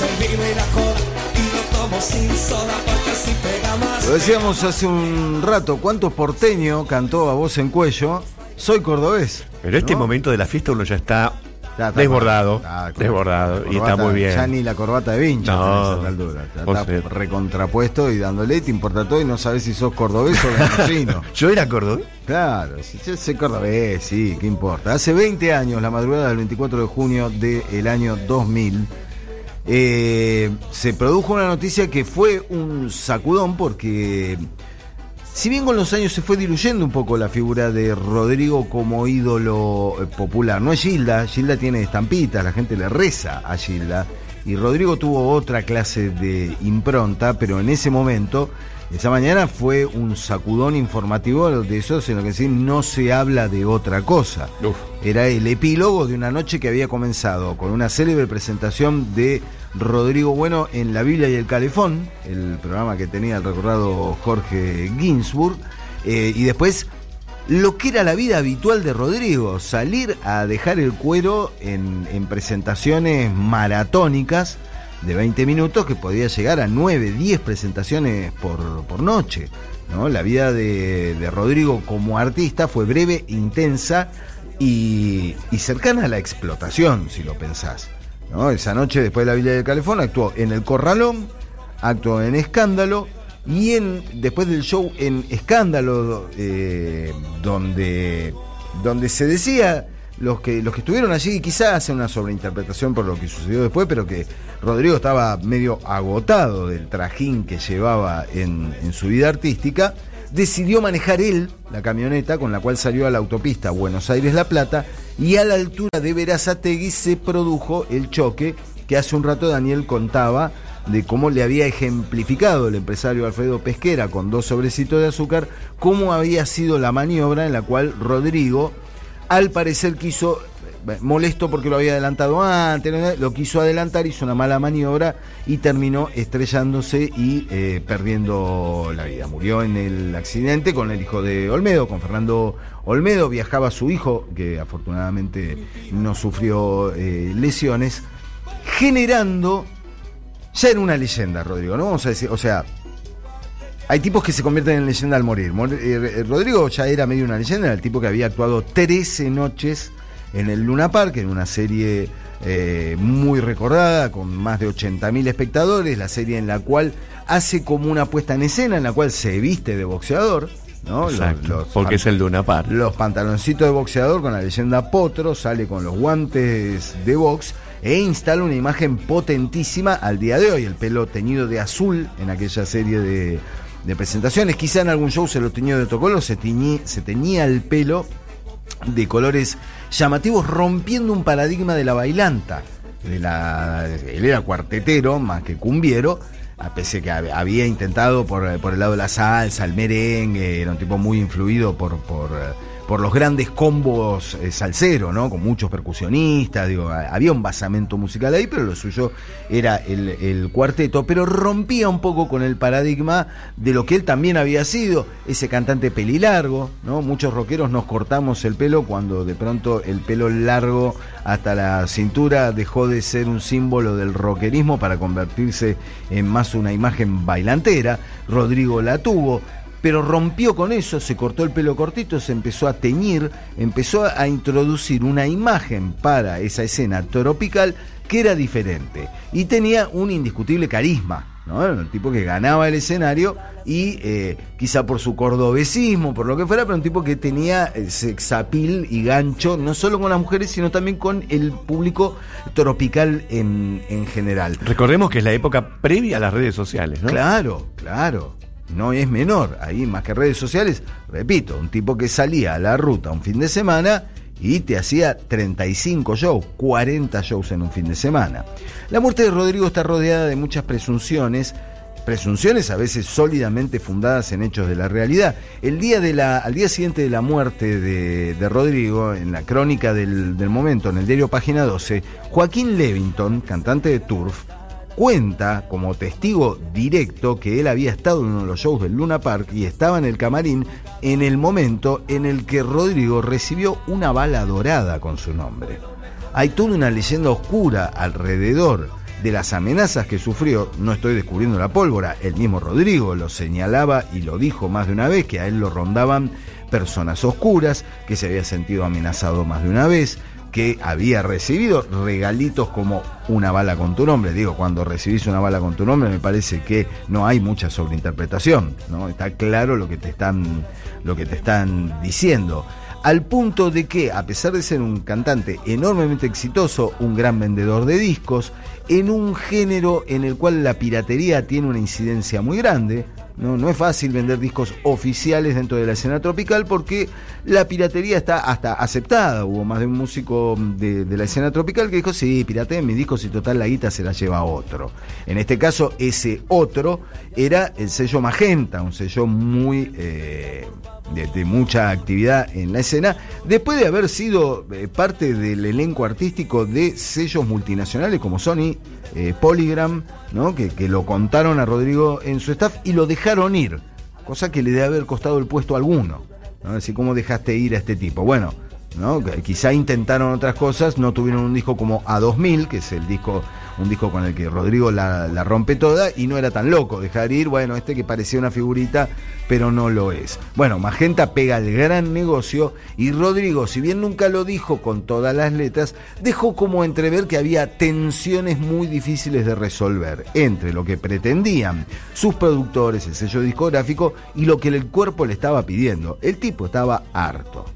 termine la cola y lo tomo sin soda porque así pega más. Lo decíamos hace un rato, ¿cuántos porteño cantó a voz en cuello? Soy cordobés. Pero este momento de la fiesta uno ya está desbordado, desbordado, y está muy bien. Ya ni la corbata de vincha No, a esta altura. Ya está sé. recontrapuesto y dándole, te importa todo y no sabes si sos cordobés o mendocino. Yo era cordobés. Claro, si yo soy cordobés, sí, ¿qué importa? Hace 20 años, la madrugada del 24 de junio del año 2000, eh, se produjo una noticia que fue un sacudón porque, si bien con los años se fue diluyendo un poco la figura de Rodrigo como ídolo eh, popular, no es Gilda, Gilda tiene estampitas, la gente le reza a Gilda, y Rodrigo tuvo otra clase de impronta, pero en ese momento, esa mañana fue un sacudón informativo de esos en lo que sí no se habla de otra cosa. Uf. Era el epílogo de una noche que había comenzado con una célebre presentación de Rodrigo Bueno en La Biblia y el Calefón, el programa que tenía el recordado Jorge Ginsburg, eh, y después lo que era la vida habitual de Rodrigo, salir a dejar el cuero en, en presentaciones maratónicas de 20 minutos que podía llegar a 9, 10 presentaciones por, por noche. ¿no? La vida de, de Rodrigo como artista fue breve, intensa y, cercana a la explotación, si lo pensás. ¿no? Esa noche, después de la Villa del Calefón, actuó en El Corralón, actuó en Escándalo y en después del show en Escándalo, eh, donde, donde se decía, los que, los que estuvieron allí quizás hacen una sobreinterpretación por lo que sucedió después, pero que Rodrigo estaba medio agotado del trajín que llevaba en, en su vida artística, decidió manejar él la camioneta con la cual salió a la autopista Buenos Aires-La Plata y a la altura de Verazategui se produjo el choque que hace un rato Daniel contaba de cómo le había ejemplificado el empresario Alfredo Pesquera con dos sobrecitos de azúcar, cómo había sido la maniobra en la cual Rodrigo al parecer quiso, eh, molesto porque lo había adelantado antes, lo quiso adelantar, hizo una mala maniobra y terminó estrellándose y eh, perdiendo la vida. Murió en el accidente con el hijo de Olmedo, con Fernando Olmedo, viajaba su hijo, que afortunadamente no sufrió eh, lesiones, generando, ya era una leyenda, Rodrigo, ¿no? Vamos a decir, o sea, hay tipos que se convierten en leyenda al morir. Mor- eh, Rodrigo ya era medio una leyenda, era el tipo que había actuado 13 noches en el Luna Park, en una serie eh, muy recordada, con más de 80.000 espectadores, la serie en la cual hace como una puesta en escena, en la cual se viste de boxeador. ¿no? Los- Exacto, los porque es el de una par. los pantaloncitos de boxeador con la leyenda Potro, sale con los guantes de box e instala una imagen potentísima al día de hoy. El pelo teñido de azul en aquella serie de, de presentaciones. Quizá en algún show se lo teñió de otro color, se, teñí- se teñía el pelo de colores llamativos, rompiendo un paradigma de la bailanta. De la, él era cuartetero más que cumbiero, a pesar que hab- había intentado por, por el lado de la salsa, el merengue, era un tipo muy influido por, por, eh, por los grandes combos eh, salseros, ¿no? Con muchos percusionistas, digo, había un basamento musical ahí, pero lo suyo era el, el cuarteto, pero rompía un poco con el paradigma de lo que él también había sido, ese cantante pelilargo, ¿no? Muchos rockeros nos cortamos el pelo cuando de pronto el pelo largo hasta la cintura dejó de ser un símbolo del rockerismo para convertirse en más una imagen bailantera. Rodrigo la tuvo, pero rompió con eso, se cortó el pelo cortito, se empezó a teñir, empezó a introducir una imagen para esa escena tropical que era diferente y tenía un indiscutible carisma. ¿no? Era un tipo que ganaba el escenario y eh, quizá por su cordobesismo, por lo que fuera, pero un tipo que tenía eh, sexapil y gancho, no solo con las mujeres, sino también con el público tropical en, en general. Recordemos que es la época previa a las redes sociales, ¿no? Claro, claro. No es menor. Ahí, más que redes sociales, repito, un tipo que salía a la ruta un fin de semana y te hacía 35 shows, 40 shows en un fin de semana. La muerte de Rodrigo está rodeada de muchas presunciones, presunciones a veces sólidamente fundadas en hechos de la realidad. El día de la, al día siguiente de la muerte de, Rodrigo, en la crónica del, del momento, en el diario Página 12, Joaquín Levington, cantante de Turf, cuenta como testigo directo que él había estado en uno de los shows del Luna Park y estaba en el camarín en el momento en el que Rodrigo recibió una bala dorada con su nombre. Hay toda una leyenda oscura alrededor de las amenazas que sufrió, no estoy descubriendo la pólvora, el mismo Rodrigo lo señalaba y lo dijo más de una vez, que a él lo rondaban personas oscuras, que se había sentido amenazado más de una vez, que había recibido regalitos como una bala con tu nombre. Digo, cuando recibís una bala con tu nombre me parece que no hay mucha sobreinterpretación, ¿no? Está claro lo que te están, lo que te están diciendo. Al punto de que, a pesar de ser un cantante enormemente exitoso, un gran vendedor de discos, en un género en el cual la piratería tiene una incidencia muy grande, no, no es fácil vender discos oficiales dentro de la escena tropical porque la piratería está hasta aceptada. Hubo más de un músico de, la escena tropical que dijo, sí, pirateen mis discos y total la guita se la lleva otro. En este caso, ese otro era el sello Magenta, un sello muy... eh, de, de mucha actividad en la escena, después de haber sido eh, parte del elenco artístico de sellos multinacionales como Sony, eh, Polygram, ¿no? que, lo contaron a Rodrigo en su staff y lo dejaron ir, cosa que le debe haber costado el puesto a alguno. ¿no? Así como dejaste ir a este tipo. Bueno, ¿no? Quizá intentaron otras cosas, no tuvieron un disco como A2000, que es el disco, un disco con el que Rodrigo la, rompe toda, y no era tan loco dejar ir, bueno, este que parecía una figurita, pero no lo es. Bueno, Magenta pega el gran negocio y Rodrigo, si bien nunca lo dijo con todas las letras, dejó como entrever que había tensiones muy difíciles de resolver entre lo que pretendían sus productores, el sello discográfico, y lo que el cuerpo le estaba pidiendo. El tipo estaba harto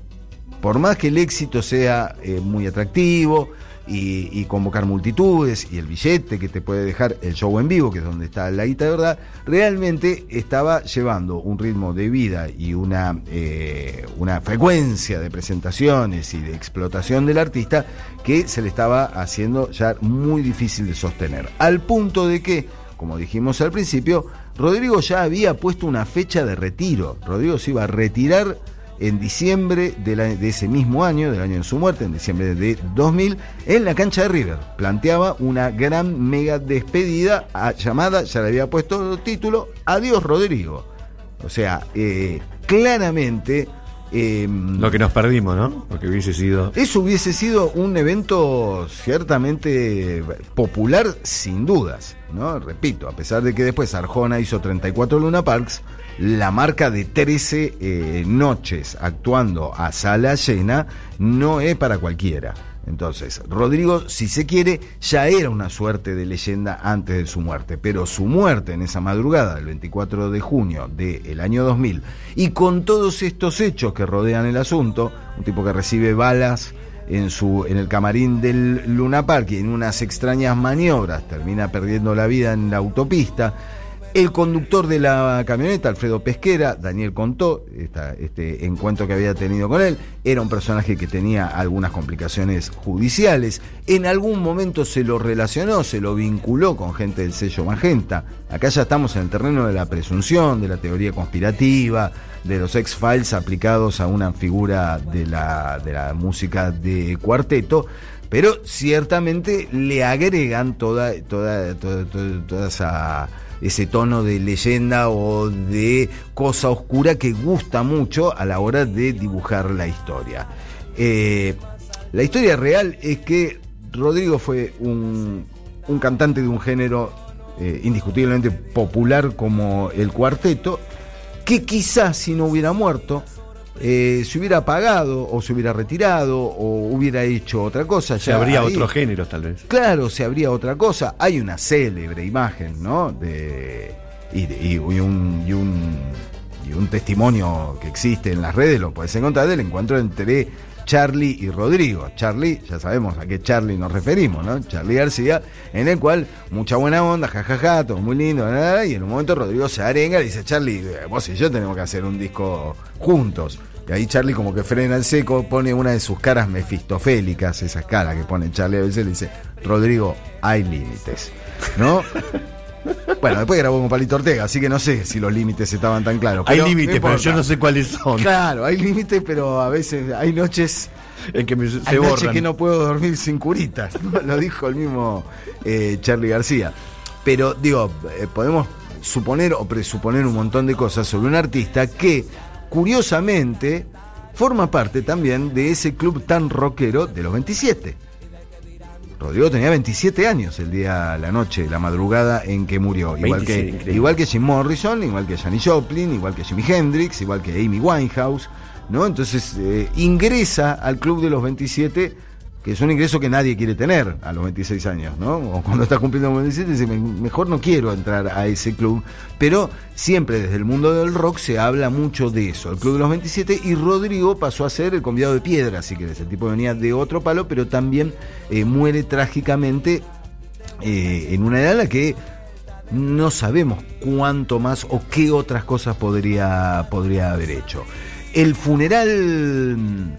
por más que el éxito sea eh, muy atractivo y, convocar multitudes y el billete que te puede dejar el show en vivo, que es donde está la guita de verdad, realmente estaba llevando un ritmo de vida y una, eh, una frecuencia de presentaciones y de explotación del artista que se le estaba haciendo ya muy difícil de sostener. Al punto de que, como dijimos al principio, Rodrigo ya había puesto una fecha de retiro. Rodrigo se iba a retirar en diciembre de, la- de ese mismo año, del año de su muerte, en diciembre de 2000, en la cancha de River. Planteaba una gran mega despedida a- llamada, ya le había puesto título, Adiós Rodrigo. O sea, eh, claramente... eh, Lo que nos perdimos, ¿no? Porque hubiese sido. eso hubiese sido un evento ciertamente popular, sin dudas, ¿no? Repito, a pesar de que después Arjona hizo 34 Luna Parks, la marca de 13 eh, noches actuando a sala llena no es para cualquiera. Entonces, Rodrigo, si se quiere, ya era una suerte de leyenda antes de su muerte, pero su muerte en esa madrugada del 24 de junio del año 2000, y con todos estos hechos que rodean el asunto, un tipo que recibe balas en, su, en el camarín del Luna Park y en unas extrañas maniobras termina perdiendo la vida en la autopista, el conductor de la camioneta, Alfredo Pesquera, Daniel contó este encuentro que había tenido con él, era un personaje que tenía algunas complicaciones judiciales, en algún momento se lo relacionó, se lo vinculó con gente del sello Magenta, acá ya estamos en el terreno de la presunción, de la teoría conspirativa, de los X-Files aplicados a una figura de la, de la música de cuarteto, pero ciertamente le agregan toda, toda, toda, toda- toda esa ese tono de leyenda o de cosa oscura que gusta mucho a la hora de dibujar la historia. Eh, la historia real es que Rodrigo fue un, un cantante de un género eh, indiscutiblemente popular como el cuarteto, que quizás si no hubiera muerto, eh, se hubiera apagado o se hubiera retirado o hubiera hecho otra cosa. Se Ya habría ahí- otros géneros, tal vez. Claro, se habría otra cosa. Hay una célebre imagen, ¿no? De, y, de- y- y un, y, un, y un testimonio que existe en las redes, lo puedes encontrar, del encuentro entre Charlie y Rodrigo. Charlie, ya sabemos a qué Charlie nos referimos, ¿no? Charlie García, en el cual mucha buena onda, jajaja, todo muy lindo, nada, y en un momento Rodrigo se arenga y dice, Charlie, eh, vos y yo tenemos que hacer un disco juntos. Y ahí Charlie como que frena el seco, pone una de sus caras mefistofélicas, esas caras que pone Charlie a veces, le dice, Rodrigo, hay límites, ¿no? bueno, después grabó con Palito Ortega, así que no sé si los límites estaban tan claros. Hay límites, pero yo no sé cuáles son. Claro, hay límites, pero a veces hay noches En que me- se hay noches borran. que no puedo dormir sin curitas, ¿no? lo dijo el mismo eh, Charlie García. Pero digo, eh, podemos suponer o presuponer un montón de cosas sobre un artista que, curiosamente, forma parte también de ese club tan rockero de los 27. Rodrigo tenía 27 años el día, la noche, la madrugada en que murió. Igual 27, que, increíble. igual que Jim Morrison, igual que Janis Joplin, igual que Jimi Hendrix, igual que Amy Winehouse, ¿no? Entonces eh, ingresa al club de los 27, que es un ingreso que nadie quiere tener a los 26 años, ¿no? O cuando estás cumpliendo los 27, dice, "Me- mejor no quiero entrar a ese club. Pero siempre desde el mundo del rock se habla mucho de eso, el club de los 27, y Rodrigo pasó a ser el convidado de piedra, si querés. El tipo venía de otro palo, pero también eh, muere trágicamente eh, en una edad en la que no sabemos cuánto más o qué otras cosas podría, podría haber hecho. El funeral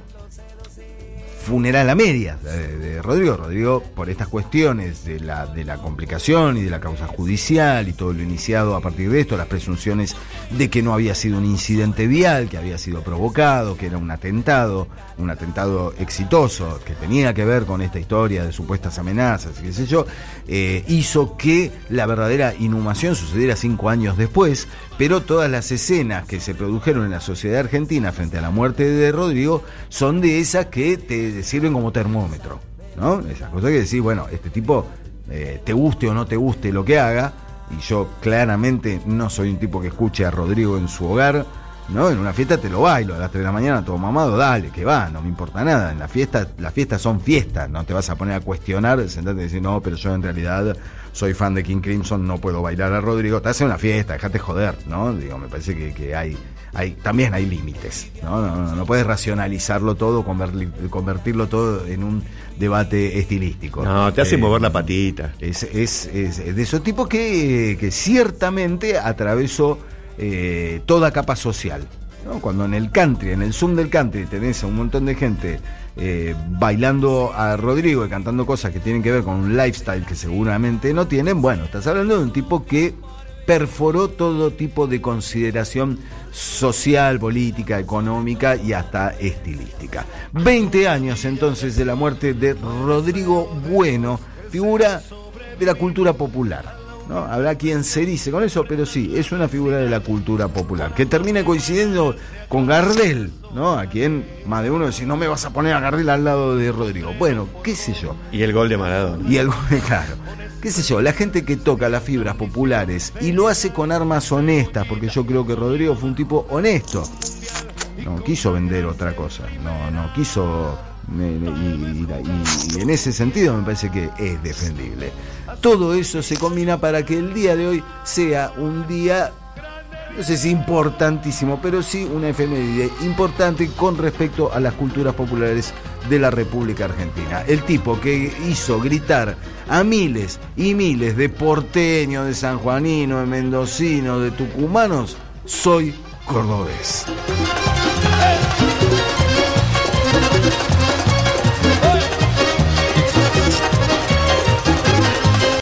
funeral a medias de, Rodrigo. Rodrigo, por estas cuestiones de la, de la complicación y de la causa judicial y todo lo iniciado a partir de esto, las presunciones de que no había sido un incidente vial, que había sido provocado, que era un atentado, un atentado exitoso, que tenía que ver con esta historia de supuestas amenazas, y qué sé yo, eh, hizo que la verdadera inhumación sucediera cinco años después, pero todas las escenas que se produjeron en la sociedad argentina frente a la muerte de Rodrigo son de esas que te sirven como termómetro, ¿no? Esas cosas que decís, bueno, este tipo, eh, te guste o no te guste lo que haga, y yo claramente no soy un tipo que escuche a Rodrigo en su hogar, ¿no? En una fiesta te lo bailo a las 3 de la mañana, todo mamado, dale, que va, no me importa nada. En la fiesta, las fiestas son fiestas, no te vas a poner a cuestionar, sentarte y decir, no, pero yo en realidad soy fan de King Crimson, no puedo bailar a Rodrigo. Estás en una fiesta, déjate joder, ¿no? Digo, me parece que hay, hay, también hay límites, ¿no? No, no, no puedes racionalizarlo todo, convertir- convertirlo todo en un debate estilístico. No, te hace Eh, mover la patita. es, es- es de esos tipos que, que ciertamente atravesó eh, toda capa social. ¿no? Cuando en el country, en el Zoom del country, tenés a un montón de gente eh, bailando a Rodrigo y cantando cosas que tienen que ver con un lifestyle que seguramente no tienen, bueno, estás hablando de un tipo que perforó todo tipo de consideración social, política, económica y hasta estilística. 20 años entonces de la muerte de Rodrigo Bueno, figura de la cultura popular. ¿no? Habrá quien se dice con eso, pero sí, es una figura de la cultura popular, que termina coincidiendo con Gardel, ¿no? A quien más de uno dice, no me vas a poner a Gardel al lado de Rodrigo. Bueno, qué sé yo. Y el gol de Maradona. Y algo, claro, qué sé yo, la gente que toca las fibras populares y lo hace con armas honestas, porque yo creo que Rodrigo fue un tipo honesto. No quiso vender otra cosa, no, no quiso. y en ese sentido me parece que es defendible. Todo eso se combina para que el día de hoy sea un día si importantísimo, pero sí una efeméride importante con respecto a las culturas populares de la República Argentina. El tipo que hizo gritar a miles y miles de porteños, de sanjuaninos, de mendocinos, de tucumanos, soy cordobés.